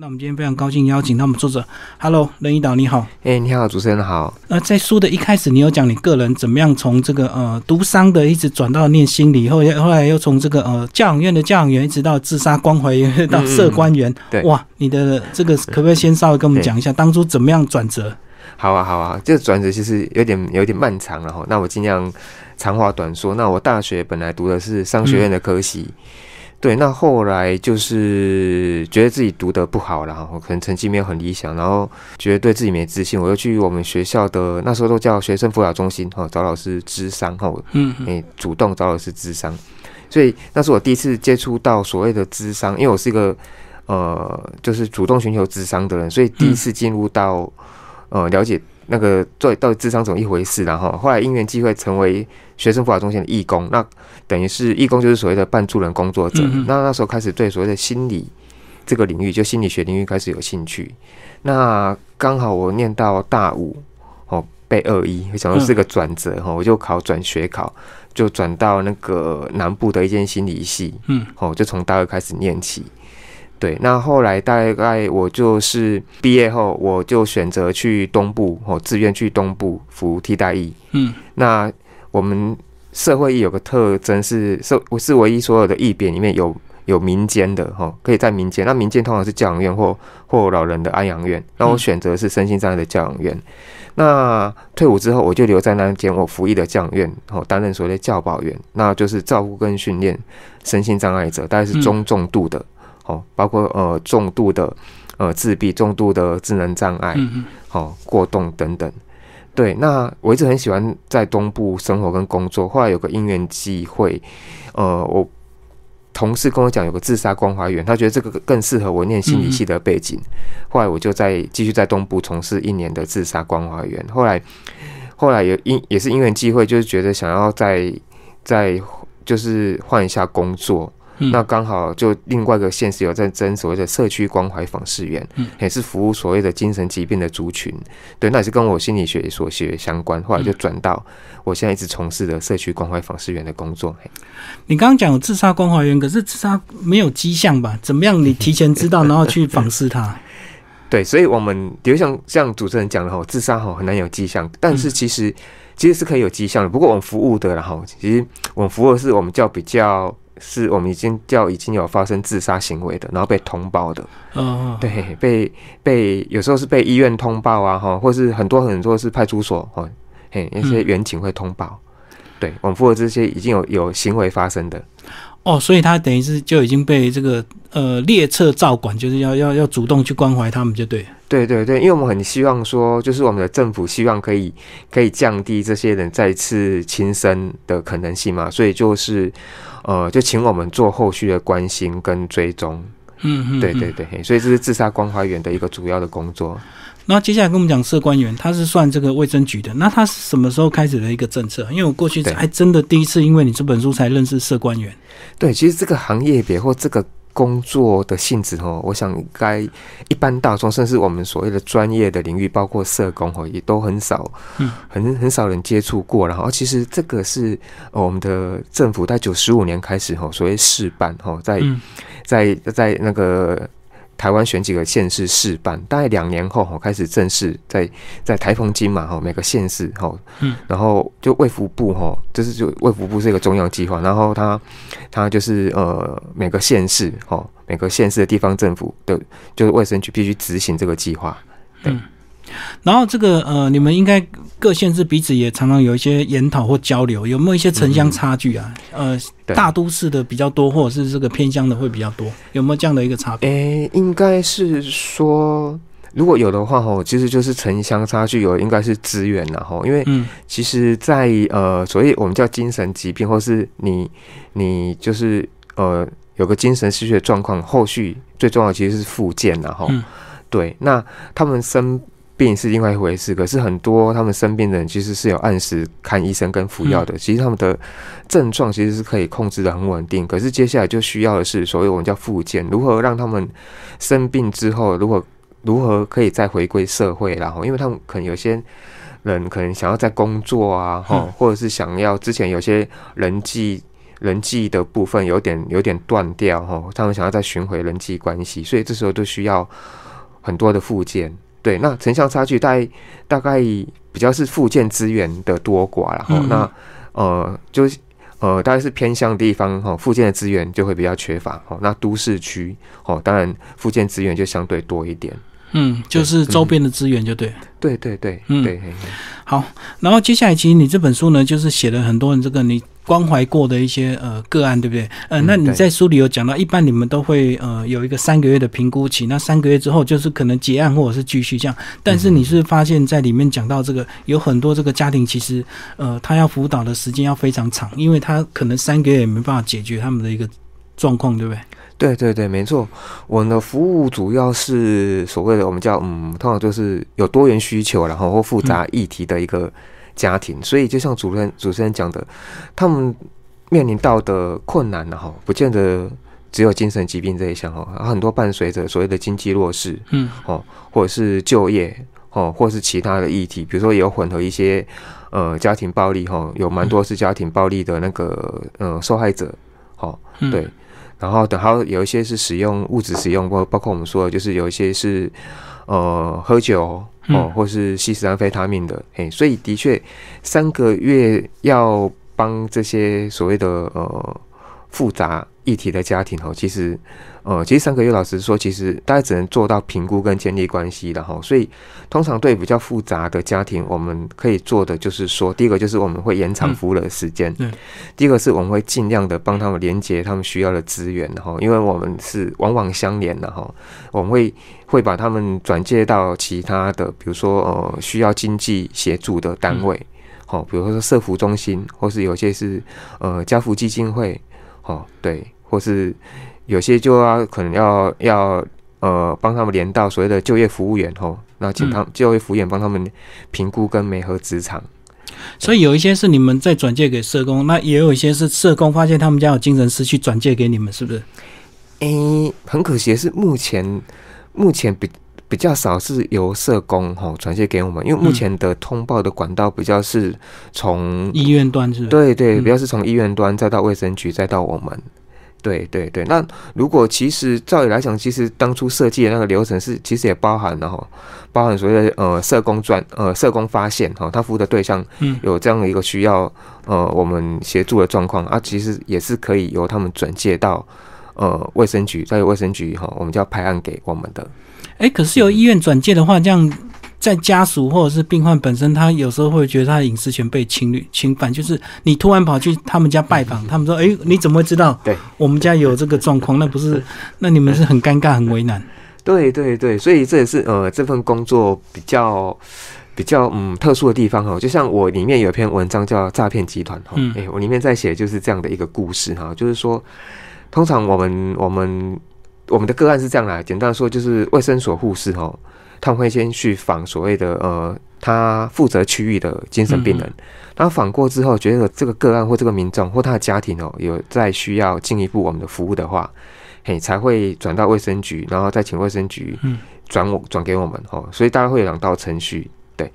那我们今天非常高兴邀请到我们作者，Hello，任一导你好。哎，你好，主持人好。那在书的一开始，你有讲你个人怎么样从这个呃读商的一直转到念心理，后后来又从这个呃教养院的教养员，一直到自杀关怀员到社官员。对，哇，你的这个可不可以先稍微跟我们讲一下当初怎么样转折？好啊，好啊，这个转折其实有点有点漫长了哈。那我尽量长话短说。那我大学本来读的是商学院的科系。对，那后来就是觉得自己读的不好然后可能成绩没有很理想，然后觉得对自己没自信，我又去我们学校的那时候都叫学生辅导中心哈，找老师咨商哈，嗯，诶，主动找老师咨商，所以那是我第一次接触到所谓的咨商，因为我是一个呃，就是主动寻求咨商的人，所以第一次进入到呃了解。那个做到底智商怎么一回事？然后后来因缘际会成为学生辅导中心的义工，那等于是义工就是所谓的半助人工作者。那那时候开始对所谓的心理这个领域，就心理学领域开始有兴趣。那刚好我念到大五哦，被二一，想到是个转折哈，我就考转学考，就转到那个南部的一间心理系。嗯，哦，就从大二开始念起。对，那后来大概我就是毕业后，我就选择去东部，哦，自愿去东部服替代役。嗯，那我们社会役有个特征是，是是唯一所有的役别里面有有民间的，哈，可以在民间。那民间通常是教养院或或老人的安养院。那我选择是身心障碍的教养院。那退伍之后，我就留在那间我服役的教养院，哦，担任所谓的教保员，那就是照顾跟训练身心障碍者，大概是中重度的。哦，包括呃重度的呃自闭、重度的智能障碍，好过动等等。对，那我一直很喜欢在东部生活跟工作。后来有个因缘机会，呃，我同事跟我讲有个自杀关怀园，他觉得这个更适合我念心理系的背景。后来我就在继续在东部从事一年的自杀关怀园。后来后来也因也是因缘机会，就是觉得想要再再就是换一下工作。那刚好就另外一个县市有在争所谓的社区关怀访视员，也是服务所谓的精神疾病的族群。对，那也是跟我心理学所学相关。后来就转到我现在一直从事的社区关怀访视员的工作。你刚刚讲有自杀关怀员，可是自杀没有迹象吧？怎么样？你提前知道，然后去访视他？对，所以我们比如像像主持人讲的哈，自杀哈很难有迹象，但是其实其实是可以有迹象的。不过我们服务的然后其实我们服务的是我们叫比较。是我们已经叫已经有发生自杀行为的，然后被通报的，嗯，对，被被有时候是被医院通报啊，哈，或是很多很多是派出所，哦，嘿，一些远警会通报，对我们负责这些已经有有行为发生的，哦，所以他等于是就已经被这个呃列册照管，就是要要要主动去关怀他们，就对。对对对，因为我们很希望说，就是我们的政府希望可以可以降低这些人再次轻生的可能性嘛，所以就是呃，就请我们做后续的关心跟追踪。嗯嗯，对对对，所以这是自杀关怀员的一个主要的工作。那接下来跟我们讲社官员，他是算这个卫生局的，那他是什么时候开始的一个政策？因为我过去还真的第一次因为你这本书才认识社官员。对，其实这个行业别或这个。工作的性质哦，我想该一般大众，甚至我们所谓的专业的领域，包括社工哦，也都很少，嗯，很很少人接触过。然后，其实这个是我们的政府在九十五年开始哦，所谓试办哦，在在在那个。台湾选几个县市试办，大概两年后哈开始正式在在台风金嘛哈每个县市哈，嗯，然后就卫福部哈，这是就卫福部是一个中央计划，然后它它就是呃每个县市哈每个县市的地方政府的，就是卫生局必须执行这个计划，嗯。然后这个呃，你们应该各县市彼此也常常有一些研讨或交流，有没有一些城乡差距啊？呃，大都市的比较多，或者是这个偏乡的会比较多，有没有这样的一个差别？诶，应该是说，如果有的话，吼，其实就是城乡差距有，应该是资源然后，因为其实，在呃，所以我们叫精神疾病，或是你你就是呃有个精神失去的状况，后续最重要其实是复健然后，对，那他们生。病是另外一回事，可是很多他们生病的人其实是有按时看医生跟服药的，其实他们的症状其实是可以控制的很稳定。可是接下来就需要的是所谓我们叫复健，如何让他们生病之后，如何如何可以再回归社会，然后因为他们可能有些人可能想要在工作啊，哈，或者是想要之前有些人际人际的部分有点有点断掉哈，他们想要再寻回人际关系，所以这时候都需要很多的附件。对，那城乡差距大概大概比较是附件资源的多寡然后那呃就是呃大概是偏向地方哈，附件的资源就会比较缺乏哦。那都市区哦，当然附件资源就相对多一点。嗯，就是周边的资源就对。对对对，嗯，对。好，然后接下来其实你这本书呢，就是写了很多人这个你关怀过的一些呃个案，对不对？呃，那你在书里有讲到，一般你们都会呃有一个三个月的评估期，那三个月之后就是可能结案或者是继续这样。但是你是发现在里面讲到这个有很多这个家庭，其实呃他要辅导的时间要非常长，因为他可能三个月也没办法解决他们的一个状况，对不对？对对对，没错。我们的服务主要是所谓的我们叫嗯，通常就是有多元需求，然后或复杂议题的一个家庭。所以就像主持人主持人讲的，他们面临到的困难呢，哈，不见得只有精神疾病这一项哈，很多伴随着所谓的经济弱势，嗯，哦，或者是就业，哦，或是其他的议题，比如说也有混合一些呃家庭暴力，哈，有蛮多是家庭暴力的那个呃受害者，好，对。然后等还有一些是使用物质使用，包包括我们说的，就是有一些是呃喝酒哦，或是西斯安非他命的，嘿，所以的确三个月要帮这些所谓的呃复杂议题的家庭哦，其实。呃，其实三个月，老师说，其实大家只能做到评估跟建立关系的哈所以通常对比较复杂的家庭，我们可以做的就是说，第一个就是我们会延长服务的时间，嗯，第一个是我们会尽量的帮他们连接他们需要的资源，然后因为我们是往往相连的哈，我们会会把他们转介到其他的，比如说呃需要经济协助的单位，好，比如说社福中心，或是有些是呃家福基金会，哦，对，或是。有些就要可能要要呃帮他们连到所谓的就业服务员吼，那请他就业服务员帮他们评估跟美合职场。所以有一些是你们在转借给社工，那也有一些是社工发现他们家有精神失去转借给你们，是不是？诶，很可惜的是目前目前比比较少是由社工吼转借给我们，因为目前的通报的管道比较是从医院端是？对对，比较是从医院端再到卫生局再到我们。对对对，那如果其实照理来讲，其实当初设计的那个流程是，其实也包含了哈，包含所谓的呃社工专呃社工发现哈，他服务的对象有这样的一个需要呃我们协助的状况啊，其实也是可以由他们转介到呃卫生局，再由卫生局哈，我们就要派案给我们的。哎，可是由医院转介的话，这样。在家属或者是病患本身，他有时候会觉得他的隐私权被侵略侵犯。就是你突然跑去他们家拜访，他们说：“哎，你怎么会知道？对，我们家有这个状况，那不是？那你们是很尴尬、很为难。”对对对，所以这也是呃这份工作比较比较嗯特殊的地方哈。就像我里面有一篇文章叫《诈骗集团》哈，哎，我里面在写就是这样的一个故事哈，就是说，通常我们我们我们的个案是这样来，简单说就是卫生所护士哈。他们会先去访所谓的呃，他负责区域的精神病人，然后访过之后，觉得这个个案或这个民众或他的家庭哦，有在需要进一步我们的服务的话，嘿，才会转到卫生局，然后再请卫生局转我转给我们哦。所以大概会有两道程序，对。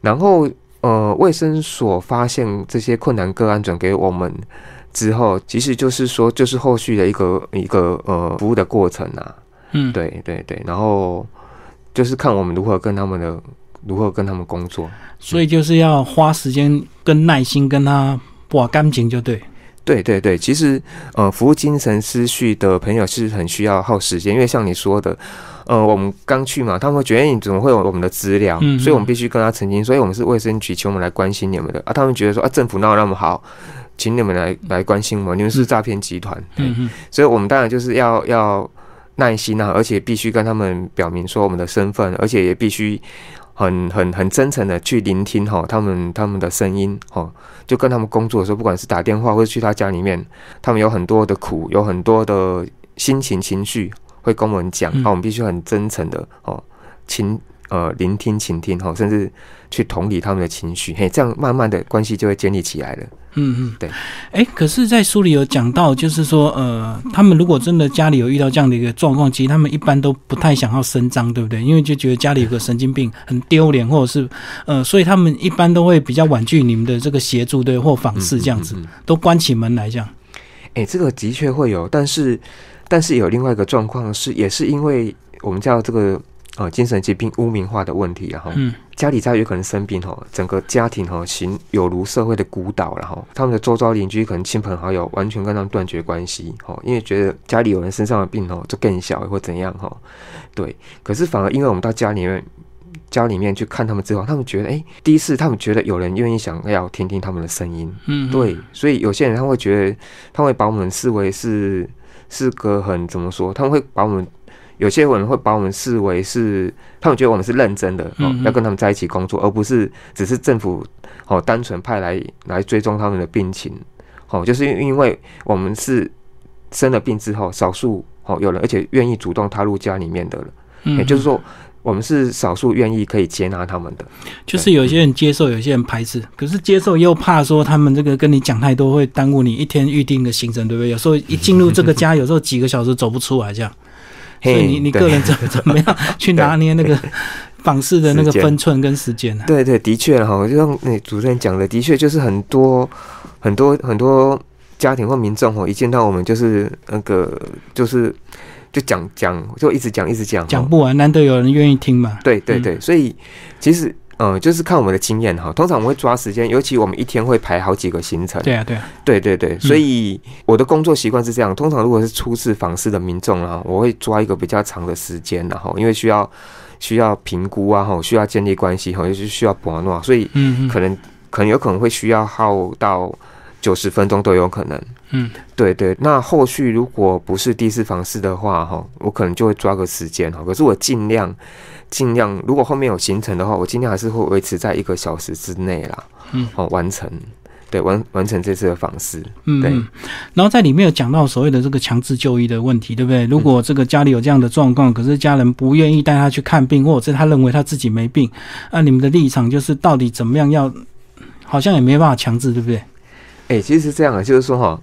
然后呃，卫生所发现这些困难个案转给我们之后，其实就是说，就是后续的一个一个呃服务的过程啊。嗯，对对对，然后。就是看我们如何跟他们的，如何跟他们工作，所以就是要花时间跟耐心跟他把感情就对。对对对，其实呃，服务精神失序的朋友是很需要耗时间，因为像你说的，呃，我们刚去嘛，他们会觉得你怎么会有我们的资料，所以我们必须跟他澄清，所以我们是卫生局请我们来关心你们的。啊，他们觉得说啊，政府闹那么好，请你们来来关心我们，你们是诈骗集团，嗯嗯，所以我们当然就是要要。耐心啊，而且必须跟他们表明说我们的身份，而且也必须很很很真诚的去聆听哈他们他们的声音哈，就跟他们工作的时候，不管是打电话或者去他家里面，他们有很多的苦，有很多的心情情绪会跟我们讲，啊，我们必须很真诚的哦，倾呃聆听倾听哈，甚至去同理他们的情绪，嘿，这样慢慢的关系就会建立起来了。嗯嗯，对，哎，可是，在书里有讲到，就是说，呃，他们如果真的家里有遇到这样的一个状况，其实他们一般都不太想要声张，对不对？因为就觉得家里有个神经病很丢脸，或者是，呃，所以他们一般都会比较婉拒你们的这个协助，对，或访视这样子，都关起门来这样。哎，这个的确会有，但是但是有另外一个状况是，也是因为我们叫这个。呃，精神疾病污名化的问题，然后家里再有可能生病哦，整个家庭哈形有如社会的孤岛，然后他们的周遭邻居可能亲朋好友完全跟他们断绝关系，哦，因为觉得家里有人身上的病哦，就更小或怎样哈，对，可是反而因为我们到家里面家里面去看他们之后，他们觉得哎，第一次他们觉得有人愿意想要听听他们的声音，嗯，对，所以有些人他会觉得他会把我们视为是是个很怎么说，他们会把我们。有些人会把我们视为是，他们觉得我们是认真的，哦，要跟他们在一起工作，而不是只是政府哦单纯派来来追踪他们的病情，哦，就是因因为我们是生了病之后，少数哦有人而且愿意主动踏入家里面的了，也就是说，我们是少数愿意可以接纳他们的，就是有些人接受，有些人排斥，可是接受又怕说他们这个跟你讲太多会耽误你一天预定的行程，对不对？有时候一进入这个家，有时候几个小时走不出来这样。所以你你个人怎怎么样去拿捏那个访视的那个分寸跟时间呢？对对，的确哈，就像那主持人讲的，的确就是很多很多很多家庭或民众哦，一见到我们就是那个就是就讲讲，就一直讲一直讲，讲不完，难得有人愿意听嘛。对对对，所以其实。嗯，就是看我们的经验哈。通常我们会抓时间，尤其我们一天会排好几个行程。对啊，对啊，对对对。所以我的工作习惯是这样：通常如果是初次访视的民众啊，我会抓一个比较长的时间，然后因为需要需要评估啊，哈，需要建立关系，哈，就是需要博诺，所以嗯，可能可能有可能会需要耗到九十分钟都有可能。嗯，对对。那后续如果不是第一次访视的话，哈，我可能就会抓个时间哈。可是我尽量。尽量，如果后面有行程的话，我尽量还是会维持在一个小时之内啦。嗯，好，完成，对，完完成这次的访视。嗯，对。然后在里面有讲到所谓的这个强制就医的问题，对不对？如果这个家里有这样的状况，可是家人不愿意带他去看病，或者是他认为他自己没病，那你们的立场就是到底怎么样？要好像也没办法强制，对不对？哎，其实是这样的，就是说哈。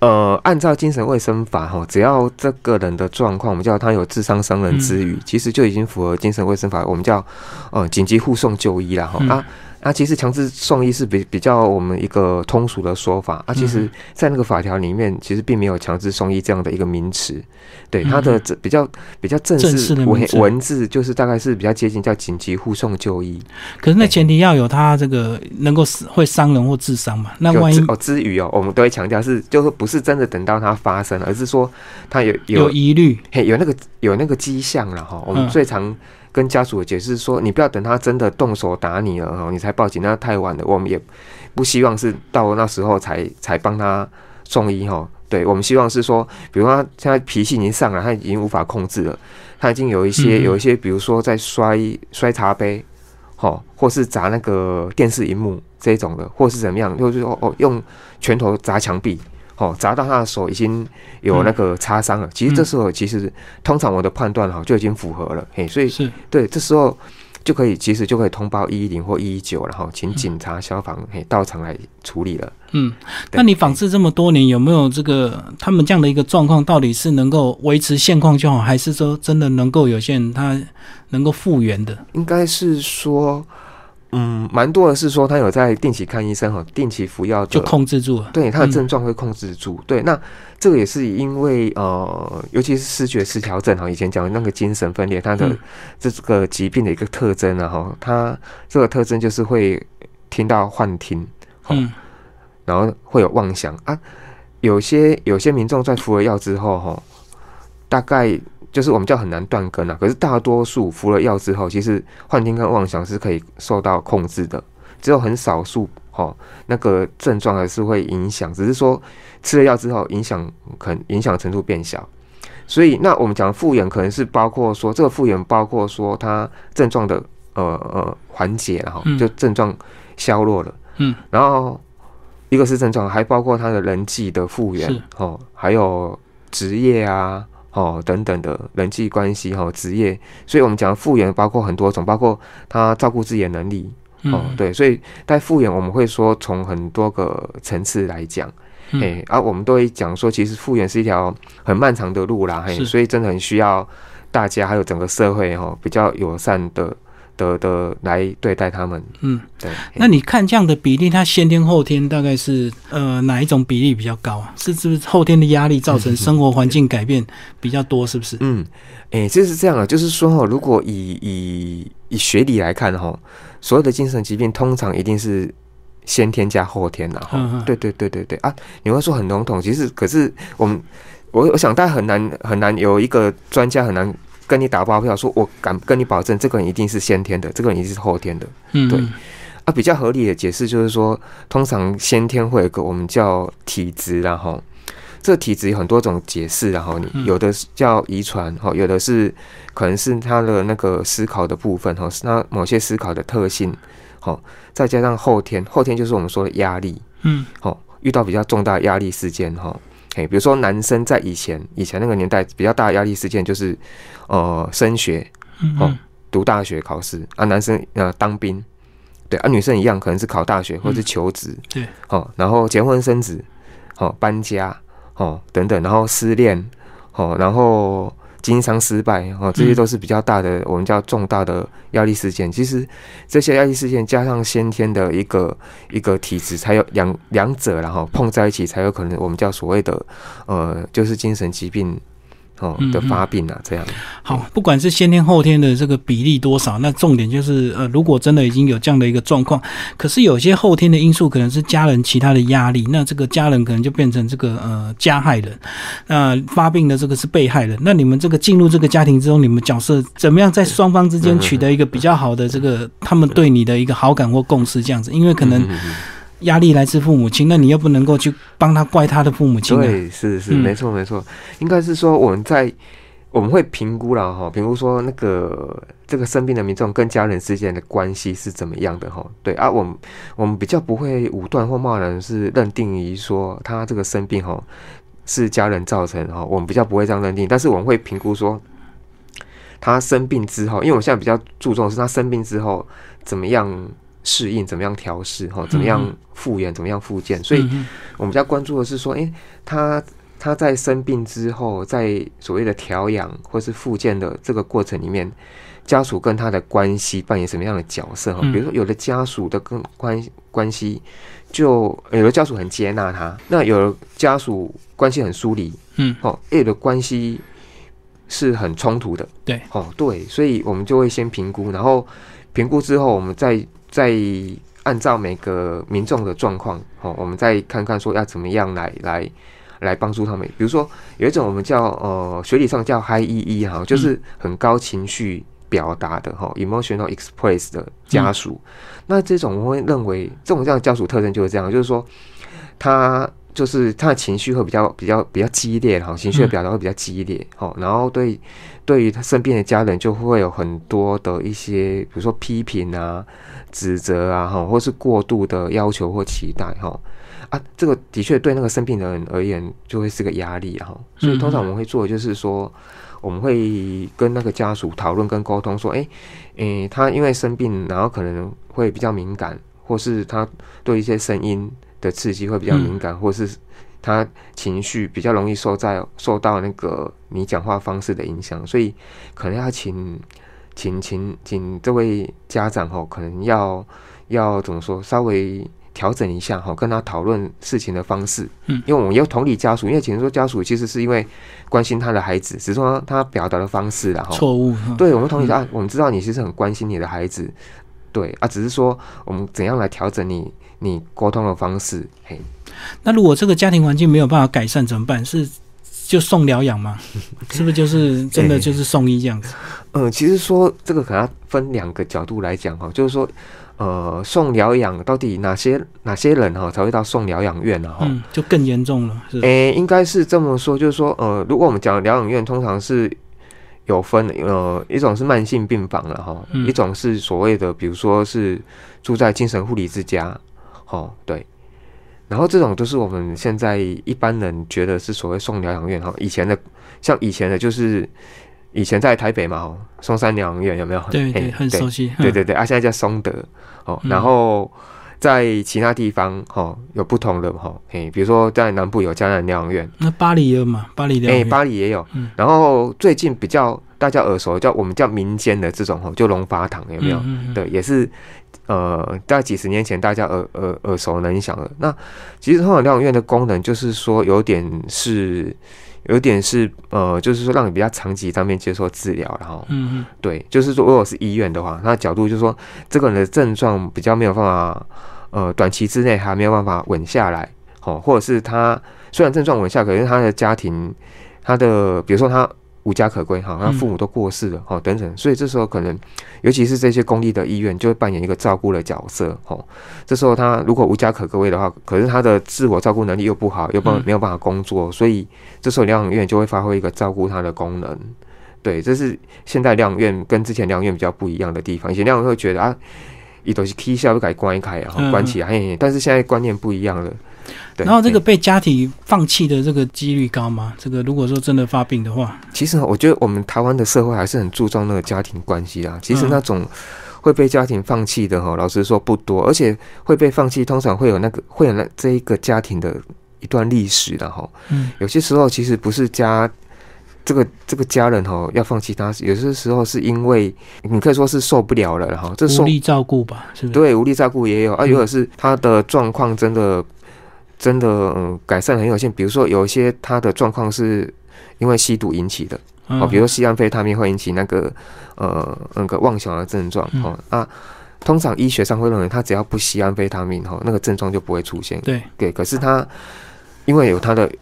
呃，按照精神卫生法哈，只要这个人的状况，我们叫他有智商伤人之余，其实就已经符合精神卫生法，我们叫呃紧急护送就医了哈啊。啊，其实强制送医是比比较我们一个通俗的说法啊。其实，在那个法条里面，其实并没有强制送医这样的一个名词。对，它的比较比较正式文文字，就是大概是比较接近叫紧急护送就医。可是那前提要有他这个能够会伤人或致伤嘛？那万一哦，之余哦，我们都会强调是，就是不是真的等到它发生，而是说他有有疑虑，嘿，有那个有那个迹象了哈。我们最常。跟家属解释说，你不要等他真的动手打你了哦，你才报警，那太晚了。我们也不希望是到那时候才才帮他送医哈。对我们希望是说，比如他现在脾气已经上来，他已经无法控制了，他已经有一些有一些，比如说在摔摔茶杯，哈，或是砸那个电视荧幕这种的，或是怎么样，就是哦哦，用拳头砸墙壁。哦，砸到他的手已经有那个擦伤了。其实这时候，其实通常我的判断哈就已经符合了。嘿，所以是对，这时候就可以，其实就可以通报一一零或一一九，然后请警察、消防嘿到场来处理了。嗯，那你仿制这么多年，有没有这个他们这样的一个状况，到底是能够维持现况就好，还是说真的能够有些人他能够复原的？应该是说。嗯，蛮多的是说他有在定期看医生哈，定期服药就控制住了。对，他的症状会控制住。对，那这个也是因为呃，尤其是视觉失调症哈，以前讲的那个精神分裂，它的这个疾病的一个特征啊哈，它这个特征就是会听到幻听，嗯，然后会有妄想啊。有些有些民众在服了药之后哈，大概。就是我们叫很难断根啊，可是大多数服了药之后，其实幻听跟妄想是可以受到控制的，只有很少数哈那个症状还是会影响，只是说吃了药之后影响可能影响程度变小。所以那我们讲复原可能是包括说这个复原包括说它症状的呃呃缓解然后就症状消弱了，嗯，然后一个是症状，还包括他的人际的复原哦，还有职业啊。哦，等等的人际关系哈，职业，所以我们讲复原包括很多种，包括他照顾自己的能力。哦，对，所以在复原我们会说从很多个层次来讲，哎，而我们都会讲说，其实复原是一条很漫长的路啦，嘿，所以真的很需要大家还有整个社会哈比较友善的的的来对待他们。嗯，对。那你看这样的比例，它先天后天大概是呃哪一种比例比较高啊？是是不是后天的压力造成生活环境改变比较多？是不是？嗯，哎，就是这样啊，就是说哈，如果以以以学理来看哈，所有的精神疾病通常一定是先天加后天的哈。对对对对对啊！你会说很笼统，其实可是我们我我想，大家很难很难有一个专家很难跟你打包票，说我敢跟你保证，这个人一定是先天的，这个人一定是后天的。嗯，对啊，比较合理的解释就是说，通常先天会有个我们叫体质，然后。这个体质有很多种解释，然后你有的叫遗传，哈，有的是可能是他的那个思考的部分，哈，是他某些思考的特性，好，再加上后天，后天就是我们说的压力，嗯，好，遇到比较重大压力事件，哈，哎，比如说男生在以前以前那个年代比较大的压力事件就是呃升学，哦，读大学考试啊，男生呃当兵，对啊，女生一样可能是考大学或者是求职，对，哦，然后结婚生子，哦，搬家。哦，等等，然后失恋，哦，然后经商失败，哦，这些都是比较大的，我们叫重大的压力事件。其实这些压力事件加上先天的一个一个体质，才有两两者，然后碰在一起，才有可能我们叫所谓的呃，就是精神疾病。哦的发病啊，这样。好，不管是先天后天的这个比例多少，那重点就是呃，如果真的已经有这样的一个状况，可是有些后天的因素可能是家人其他的压力，那这个家人可能就变成这个呃加害人，那发病的这个是被害人，那你们这个进入这个家庭之中，你们角色怎么样在双方之间取得一个比较好的这个他们对你的一个好感或共识这样子，因为可能。压力来自父母亲，那你又不能够去帮他怪他的父母亲。对，是是，没错没错，应该是说我们在我们会评估了哈，评估说那个这个生病的民众跟家人之间的关系是怎么样的哈。对啊，我们我们比较不会武断或贸然是认定于说他这个生病哈是家人造成哈，我们比较不会这样认定，但是我们会评估说他生病之后，因为我现在比较注重是他生病之后怎么样。适应怎么样调试哈？怎么样复原？怎么样复健？所以，我们比较关注的是说，诶，他他在生病之后，在所谓的调养或是复健的这个过程里面，家属跟他的关系扮演什么样的角色哈？比如说，有的家属的跟关关系，就有的家属很接纳他，那有的家属关系很疏离，嗯，哦，有的关系是很冲突的，对，哦，对，所以我们就会先评估，然后评估之后，我们再。再按照每个民众的状况，哦，我们再看看说要怎么样来来来帮助他们。比如说有一种我们叫呃学理上叫 High EE 哈，就是很高情绪表达的哈，emotional express 的家属。那这种我会认为这种这样家属特征就是这样，就是说他就是他的情绪会比较比较比较激烈哈，情绪的表达会比较激烈哈，然后对对于他身边的家人就会有很多的一些，比如说批评啊。指责啊，哈，或是过度的要求或期待，哈，啊，这个的确对那个生病的人而言就会是个压力，哈，所以通常我们会做的就是说，我们会跟那个家属讨论跟沟通，说，哎，诶，他因为生病，然后可能会比较敏感，或是他对一些声音的刺激会比较敏感，或是他情绪比较容易受在受到那个你讲话方式的影响，所以可能要请。请请请这位家长哈，可能要要怎么说，稍微调整一下哈，跟他讨论事情的方式。嗯，因为我们要同理家属，因为请说家属其实是因为关心他的孩子，只是说他表达的方式然后错误。对，我们同理啊，我们知道你其实很关心你的孩子，对啊，只是说我们怎样来调整你你沟通的方式。嘿，那如果这个家庭环境没有办法改善怎么办？是？就送疗养吗？是不是就是真的就是送医这样子？嗯，其实说这个可能要分两个角度来讲哈，就是说，呃，送疗养到底哪些哪些人哈才会到送疗养院呢？哈，就更严重了。诶，应该是这么说，就是说，呃，如果我们讲疗养院，通常是有分，呃，一种是慢性病房了哈，一种是所谓的，比如说是住在精神护理之家，哦，对。然后这种就是我们现在一般人觉得是所谓送疗养院哈，以前的像以前的就是以前在台北嘛，哦，松山疗养院有没有？对对，很熟悉。对对对，啊，现在叫松德哦。然后在其他地方哈有不同的哈，嘿，比如说在南部有江南疗养院，那巴黎也有嘛？巴黎疗养院，巴黎也有。然后最近比较大家耳熟叫我们叫民间的这种哦，就龙发堂有没有？对，也是呃，大概几十年前大家耳耳耳熟能详了。那其实通常疗养院的功能就是说，有点是有点是呃，就是说让你比较长期当面接受治疗，然后嗯嗯对，就是说如果是医院的话，它的角度就是说这个人的症状比较没有办法呃短期之内还没有办法稳下来，哦，或者是他虽然症状稳下，可是他的家庭他的比如说他。无家可归哈，他父母都过世了哈，等等，所以这时候可能，尤其是这些公立的医院，就会扮演一个照顾的角色哈。这时候他如果无家可归的话，可是他的自我照顾能力又不好，又不没有办法工作，所以这时候疗养院就会发挥一个照顾他的功能。对，这是现代疗养院跟之前疗养院比较不一样的地方。以前疗养院会觉得啊，一都是 K 下不改关一开啊，关起来，嘿，但是现在观念不一样了。然后这个被家庭放弃的这个几率高吗？这个如果说真的发病的话，其实我觉得我们台湾的社会还是很注重那个家庭关系啊。其实那种会被家庭放弃的哈，老实说不多，而且会被放弃，通常会有那个会有那这一个家庭的一段历史的哈。嗯，有些时候其实不是家这个这个家人哈要放弃他，有些时候是因为你可以说是受不了了哈，这无力照顾吧，是不是？对，无力照顾也有啊，有的是他的状况真的。真的，嗯，改善很有限。比如说，有一些他的状况是因为吸毒引起的，哦，比如说吸安非他命会引起那个呃那个妄想的症状，哦啊，通常医学上会认为他只要不吸安非他命，哈，那个症状就不会出现。对对，可是他因为有他的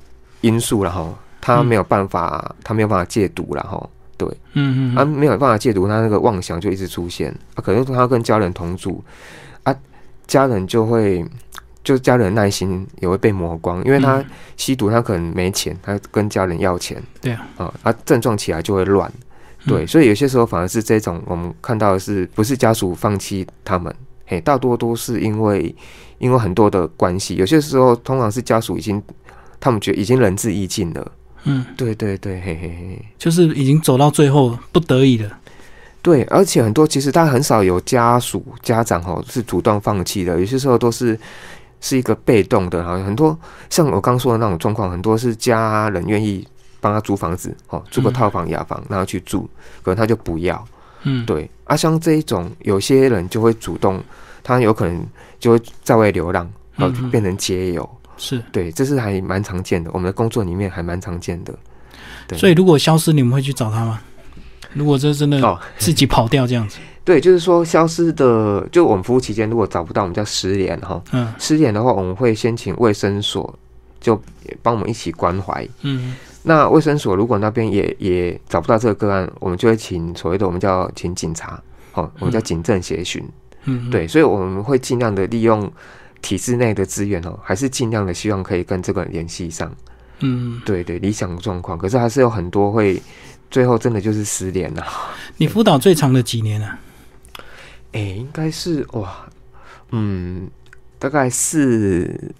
因素然后，他没有办法，他没有办法戒毒然后，对，嗯嗯，他没有办法戒毒，他那个妄想就一直出现，啊，可能他跟家人同住，啊，家人就会。就是家人耐心也会被磨光，因为他吸毒，他可能没钱，他跟家人要钱，对啊，啊，他症状起来就会乱，对，所以有些时候反而是这种我们看到的是不是家属放弃他们，嘿，大多都是因为因为很多的关系，有些时候通常是家属已经他们觉得已经仁至义尽了，嗯，对对对，嘿嘿嘿，就是已经走到最后不得已了，对，而且很多其实他很少有家属家长哦是主动放弃的，有些时候都是。是一个被动的，好像很多像我刚说的那种状况，很多是家人愿意帮他租房子，哦，租个套房、雅房，让他去住，可能他就不要，嗯，对。啊，像这一种，有些人就会主动，他有可能就会在外流浪，然后变成街友，是。对，这是还蛮常见的，我们的工作里面还蛮常见的。对，所以如果消失，你们会去找他吗？如果这真的哦。自己跑掉这样子，对，就是说消失的，就我们服务期间如果找不到，我们叫失联哈。嗯，失联的话，我们会先请卫生所就帮我们一起关怀。嗯，那卫生所如果那边也也找不到这个个案，我们就会请所谓的我们叫请警察，哦，我们叫警政协巡。嗯，对，所以我们会尽量的利用体制内的资源哦，还是尽量的希望可以跟这个人联系上。嗯，对对，理想状况，可是还是有很多会。最后真的就是失联了。你辅导最长的几年啊？哎，应该是哇，嗯，大概四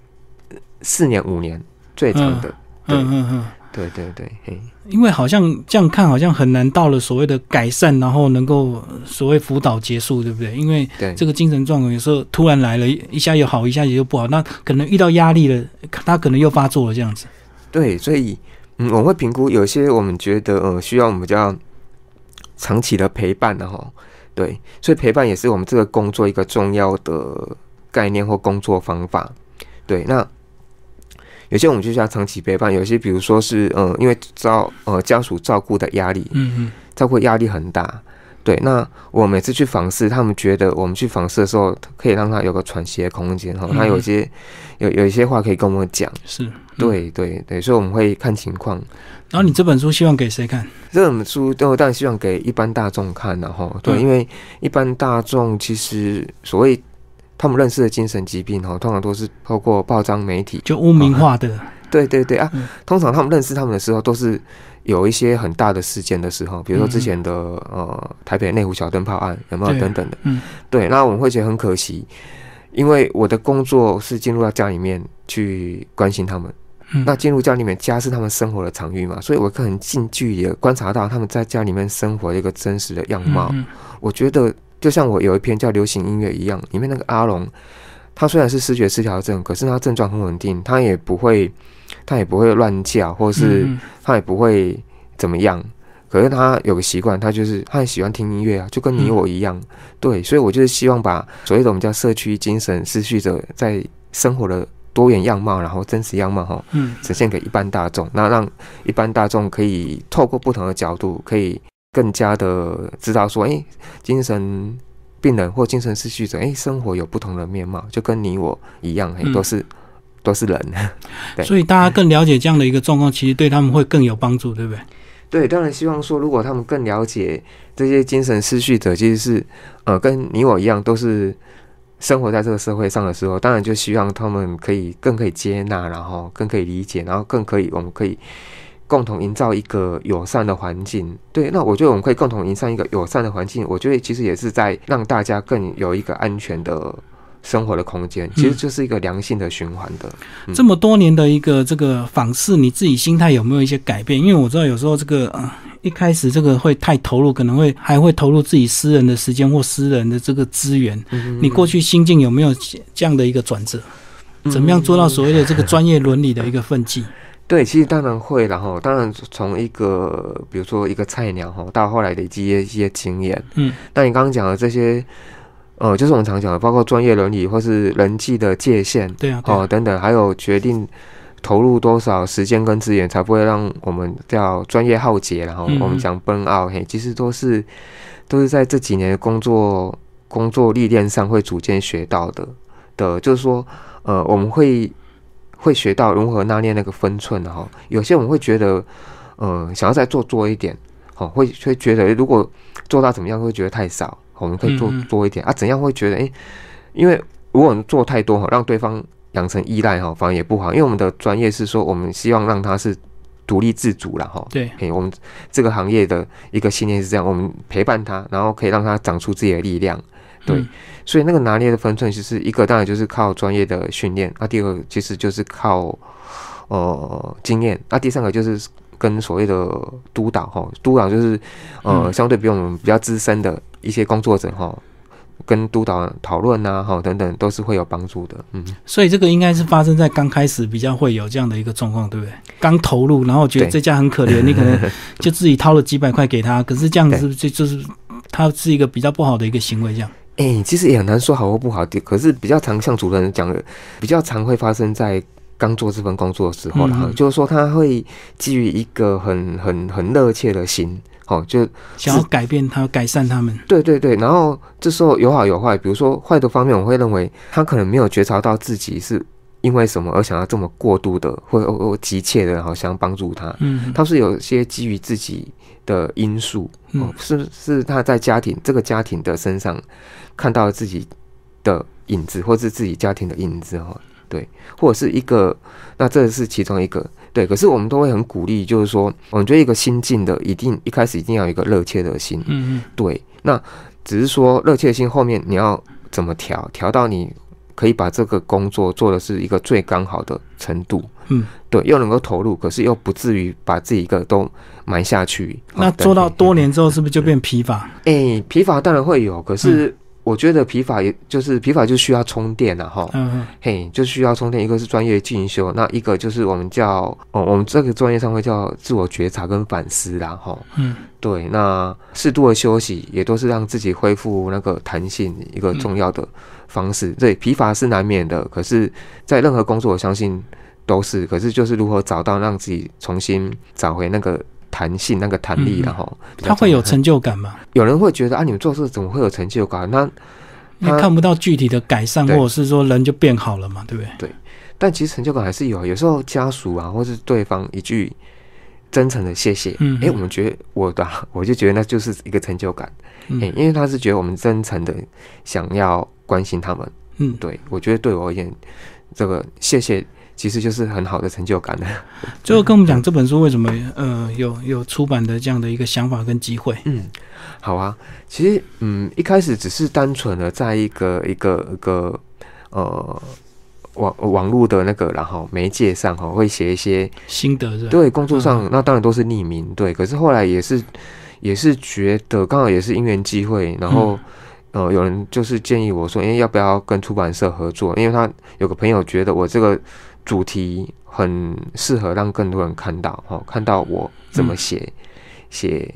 四年五年最长的。嗯嗯嗯，对对对，嘿，因为好像这样看，好像很难到了所谓的改善，然后能够所谓辅导结束，对不对？因为这个精神状况有时候突然来了一下又好，一下又不好，那可能遇到压力了，他可能又发作了这样子。对，所以。嗯，我会评估有些我们觉得呃需要我们比较长期的陪伴的哈，对，所以陪伴也是我们这个工作一个重要的概念或工作方法。对，那有些我们就需要长期陪伴，有些比如说是呃因为照呃家属照顾的压力，嗯嗯，照顾压力很大。对，那我每次去访视，他们觉得我们去访视的时候，可以让他有个喘息的空间哈。他有些有有一些话可以跟我们讲，是对对对，所以我们会看情况。然后你这本书希望给谁看？这本书都当然希望给一般大众看的哈。对，因为一般大众其实所谓他们认识的精神疾病哈，通常都是透过报章媒体就污名化的。对对对啊，通常他们认识他们的时候都是。有一些很大的事件的时候，比如说之前的呃台北内湖小灯泡案，有没有等等的？嗯，对，那我们会觉得很可惜，因为我的工作是进入到家里面去关心他们。嗯，那进入家里面，家是他们生活的场域嘛，所以我可以很近距离的观察到他们在家里面生活的一个真实的样貌。我觉得就像我有一篇叫《流行音乐》一样，里面那个阿龙，他虽然是视觉失调症，可是他症状很稳定，他也不会。他也不会乱叫，或是他也不会怎么样。可是他有个习惯，他就是他很喜欢听音乐啊，就跟你我一样，对，所以我就是希望把所谓的我们叫社区精神失序者在生活的多元样貌，然后真实样貌哈，嗯，呈现给一般大众，那让一般大众可以透过不同的角度，可以更加的知道说，哎，精神病人或精神失序者，哎，生活有不同的面貌，就跟你我一样，哎，都是都是人，对，所以大家更了解这样的一个状况，其实对他们会更有帮助，对不对？对，当然希望说，如果他们更了解这些精神失序者，其实是呃，跟你我一样，都是生活在这个社会上的时候，当然就希望他们可以更可以接纳，然后更可以理解，然后更可以，我们可以共同营造一个友善的环境。对，那我觉得我们可以共同营造一个友善的环境，我觉得其实也是在让大家更有一个安全的。生活的空间其实就是一个良性的循环的。这么多年的一个这个访视，你自己心态有没有一些改变？因为我知道有时候这个呃一开始这个会太投入，可能会还会投入自己私人的时间或私人的这个资源。你过去心境有没有这样的一个转折？怎么样做到所谓的这个专业伦理的一个奋进？对，其实当然会，然后当然从一个比如说一个菜鸟哈，到后来的一些一些经验。嗯，那你刚刚讲的这些。呃，就是我们常讲的，包括专业伦理或是人际的界限，对啊，哦等等，还有决定投入多少时间跟资源，才不会让我们叫专业耗竭，然后我们讲 burn out，嘿，其实都是都是在这几年工作工作历练上会逐渐学到的的，就是说，呃，我们会会学到如何拿捏那个分寸的哈。有些我们会觉得，呃，想要再做多一点，好，会会觉得如果做到怎么样，会觉得太少。我们可以做多一点啊？怎样会觉得哎？因为如果我们做太多哈，让对方养成依赖哈，反而也不好。因为我们的专业是说，我们希望让他是独立自主了哈。对，哎，我们这个行业的一个信念是这样：我们陪伴他，然后可以让他长出自己的力量。对，所以那个拿捏的分寸，其实一个当然就是靠专业的训练，那第二个其实就是靠呃经验，那第三个就是跟所谓的督导哈，督导就是呃相对比我们比较资深的。一些工作者哈，跟督导讨论呐，哈等等，都是会有帮助的。嗯，所以这个应该是发生在刚开始比较会有这样的一个状况，对不对？刚投入，然后觉得这家很可怜，你可能 就自己掏了几百块给他，可是这样子就就是他是一个比较不好的一个行为，这样。哎，其实也很难说好或不好，可是比较常像主持人讲的，比较常会发生在刚做这份工作的时候然后，就是说他会基于一个很很很热切的心。哦，就想要改变他，改善他们。对对对，然后这时候有好有坏。比如说坏的方面，我会认为他可能没有觉察到自己是因为什么而想要这么过度的，或或急切的，然后想帮助他。嗯，他是有些基于自己的因素，哦，是是他在家庭这个家庭的身上看到自己的影子，或是自己家庭的影子，哈，对，或者是一个，那这是其中一个。对，可是我们都会很鼓励，就是说，我们觉得一个新进的，一定一开始一定要有一个热切的心。嗯嗯。对，那只是说热切心后面你要怎么调，调到你可以把这个工作做的是一个最刚好的程度。嗯。对，又能够投入，可是又不至于把这一个都埋下去。那做到多年之后，是不是就变疲乏？哎，疲乏当然会有，可是。我觉得疲乏也就是疲乏，就需要充电了哈。嗯嘿，就需要充电。一个是专业进修，那一个就是我们叫哦，我们这个专业上会叫自我觉察跟反思啦哈。嗯，对。那适度的休息也都是让自己恢复那个弹性一个重要的方式。对，疲乏是难免的，可是，在任何工作，我相信都是。可是就是如何找到让自己重新找回那个。弹性那个弹力，然后他会有成就感吗？有人会觉得啊，你们做事怎么会有成就感？那他看不到具体的改善，或者是说人就变好了嘛，对不对？对。但其实成就感还是有，有时候家属啊，或是对方一句真诚的谢谢，嗯，哎，我们觉得我的，我就觉得那就是一个成就感，嗯，因为他是觉得我们真诚的想要关心他们，嗯，对我觉得对我而言，这个谢谢。其实就是很好的成就感的。最后跟我们讲这本书为什么呃有有出版的这样的一个想法跟机会。嗯，好啊。其实嗯一开始只是单纯的在一个一个一个呃网网络的那个然后媒介上哈会写一些心得对工作上那当然都是匿名对。可是后来也是也是觉得刚好也是因缘机会，然后呃有人就是建议我说，哎要不要跟出版社合作？因为他有个朋友觉得我这个。主题很适合让更多人看到，哈，看到我怎么写，写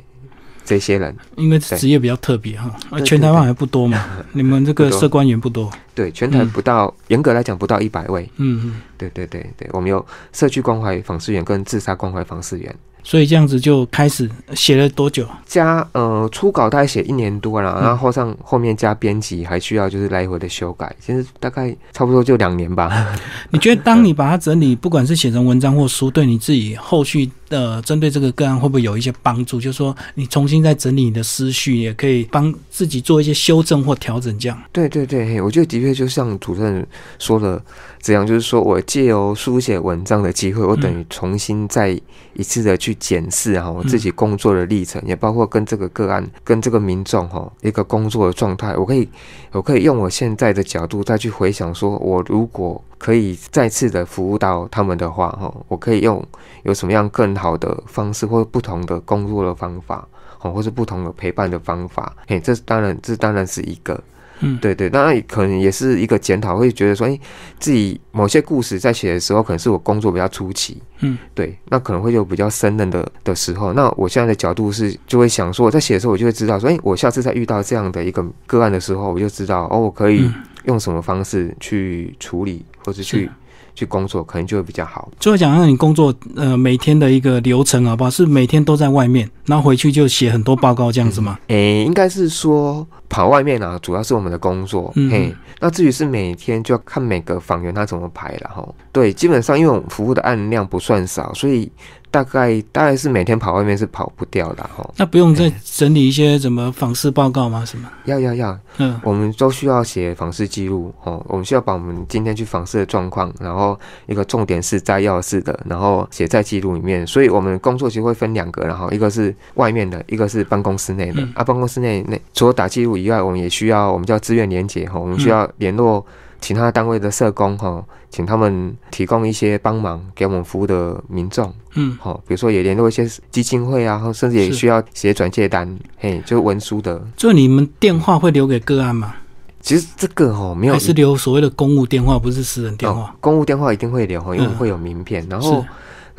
这些人。因为职业比较特别哈，而全台湾还不多嘛，你们这个社官员不多。对，全台不到，严格来讲不到一百位。嗯嗯，对对对对，我们有社区关怀访视员跟自杀关怀访视员。所以这样子就开始写了多久？加呃初稿大概写一年多了，然后后上后面加编辑，还需要就是来回的修改，其实大概差不多就两年吧。你觉得当你把它整理，不管是写成文章或书，对你自己后续的针对这个个案会不会有一些帮助？就是说你重新再整理你的思绪，也可以帮自己做一些修正或调整。这样。对对对，我觉得的确就像主持人说的这样，就是说我借由书写文章的机会，我等于重新再一次的去。检视哈，我自己工作的历程，也包括跟这个个案、跟这个民众哈一个工作的状态，我可以，我可以用我现在的角度再去回想，说我如果可以再次的服务到他们的话哈，我可以用有什么样更好的方式，或不同的工作的方法，哦，或是不同的陪伴的方法，嘿，这当然，这当然是一个。嗯，对对，当然可能也是一个检讨，会觉得说，哎，自己某些故事在写的时候，可能是我工作比较初期，嗯，对，那可能会有比较生嫩的的时候，那我现在的角度是，就会想说，我在写的时候，我就会知道说，哎，我下次再遇到这样的一个个案的时候，我就知道，哦，我可以用什么方式去处理，或者去。去工作可能就会比较好。就会讲，让你工作呃每天的一个流程好不好？是每天都在外面，然后回去就写很多报告这样子吗？诶，应该是说跑外面啊，主要是我们的工作。嘿，那至于是每天就要看每个房源他怎么排了哈。对，基本上因为我们服务的案量不算少，所以。大概大概是每天跑外面是跑不掉的哈。那不用再整理一些什么访视报告吗？什么？要要要，嗯，我们都需要写访视记录哦。我们需要把我们今天去访视的状况，然后一个重点是摘要式的，然后写在记录里面。所以我们工作其实会分两个，然后一个是外面的，一个是办公室内的。啊，办公室内内除了打记录以外，我们也需要我们叫资源连接哈，我们需要联络。其他单位的社工哈，请他们提供一些帮忙给我们服务的民众，嗯，好，比如说也联络一些基金会啊，甚至也需要写转借单，嘿，就是文书的。就你们电话会留给个案吗？其实这个哈没有，还是留所谓的公务电话，不是私人电话。公务电话一定会留哈，因为会有名片。然后，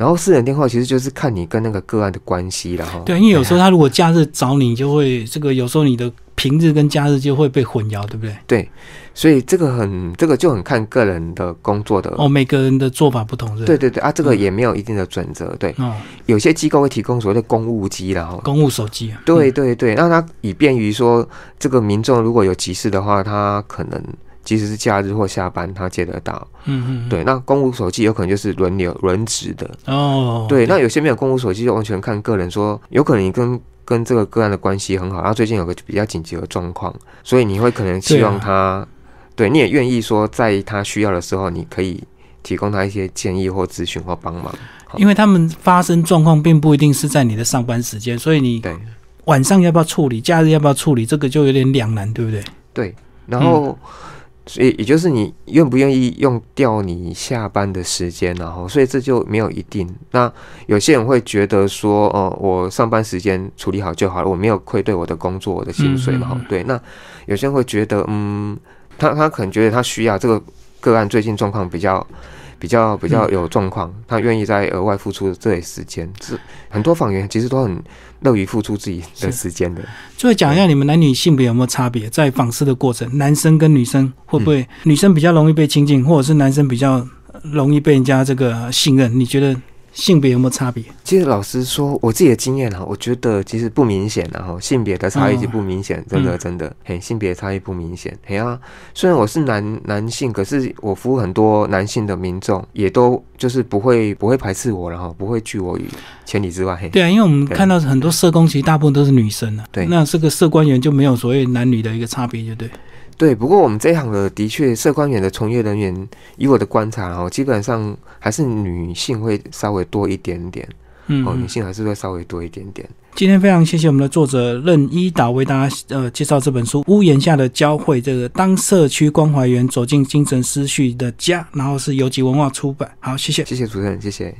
然后私人电话其实就是看你跟那个个案的关系了哈。对，因为有时候他如果假日找你，就会这个有时候你的。平日跟假日就会被混淆，对不对？对，所以这个很，这个就很看个人的工作的哦，每个人的做法不同，对对对啊，这个也没有一定的准则，对，有些机构会提供所谓的公务机，然后公务手机，对对对，那它以便于说这个民众如果有急事的话，他可能即使是假日或下班，他接得到，嗯嗯，对，那公务手机有可能就是轮流轮值的哦，对，那有些没有公务手机就完全看个人，说有可能你跟。跟这个个案的关系很好，然后最近有个比较紧急的状况，所以你会可能希望他，对，你也愿意说在他需要的时候，你可以提供他一些建议或咨询或帮忙。因为他们发生状况并不一定是在你的上班时间，所以你对晚上要不要处理，假日要不要处理，这个就有点两难，对不对？对，然后。所以，也就是你愿不愿意用掉你下班的时间，然后，所以这就没有一定。那有些人会觉得说，哦，我上班时间处理好就好了，我没有愧对我的工作、我的薪水嘛？对。那有些人会觉得，嗯，他他可能觉得他需要这个个案最近状况比较。比较比较有状况，他愿意在额外付出这些时间，是很多访员其实都很乐于付出自己的时间的。就会讲一下你们男女性别有没有差别，在访视的过程，男生跟女生会不会女生比较容易被亲近，或者是男生比较容易被人家这个信任？你觉得？性别有没有差别？其实老实说，我自己的经验哈，我觉得其实不明显然后性别的差异就不明显，真的真的，嘿，性别差异不明显。嘿啊，虽然我是男男性，可是我服务很多男性的民众，也都就是不会不会排斥我，然后不会拒我于千里之外。嘿对啊，因为我们看到很多社工，其实大部分都是女生啊。对，那这个社官员就没有所谓男女的一个差别，就对。对，不过我们这一行的的确，社官员的从业人员，以我的观察，然后基本上还是女性会稍微多一点点，嗯，哦，女性还是会稍微多一点点。今天非常谢谢我们的作者任一导为大家呃介绍这本书《屋檐下的交汇》，这个当社区关怀员走进精神失序的家，然后是游记文化出版。好，谢谢，谢谢主持人，谢谢。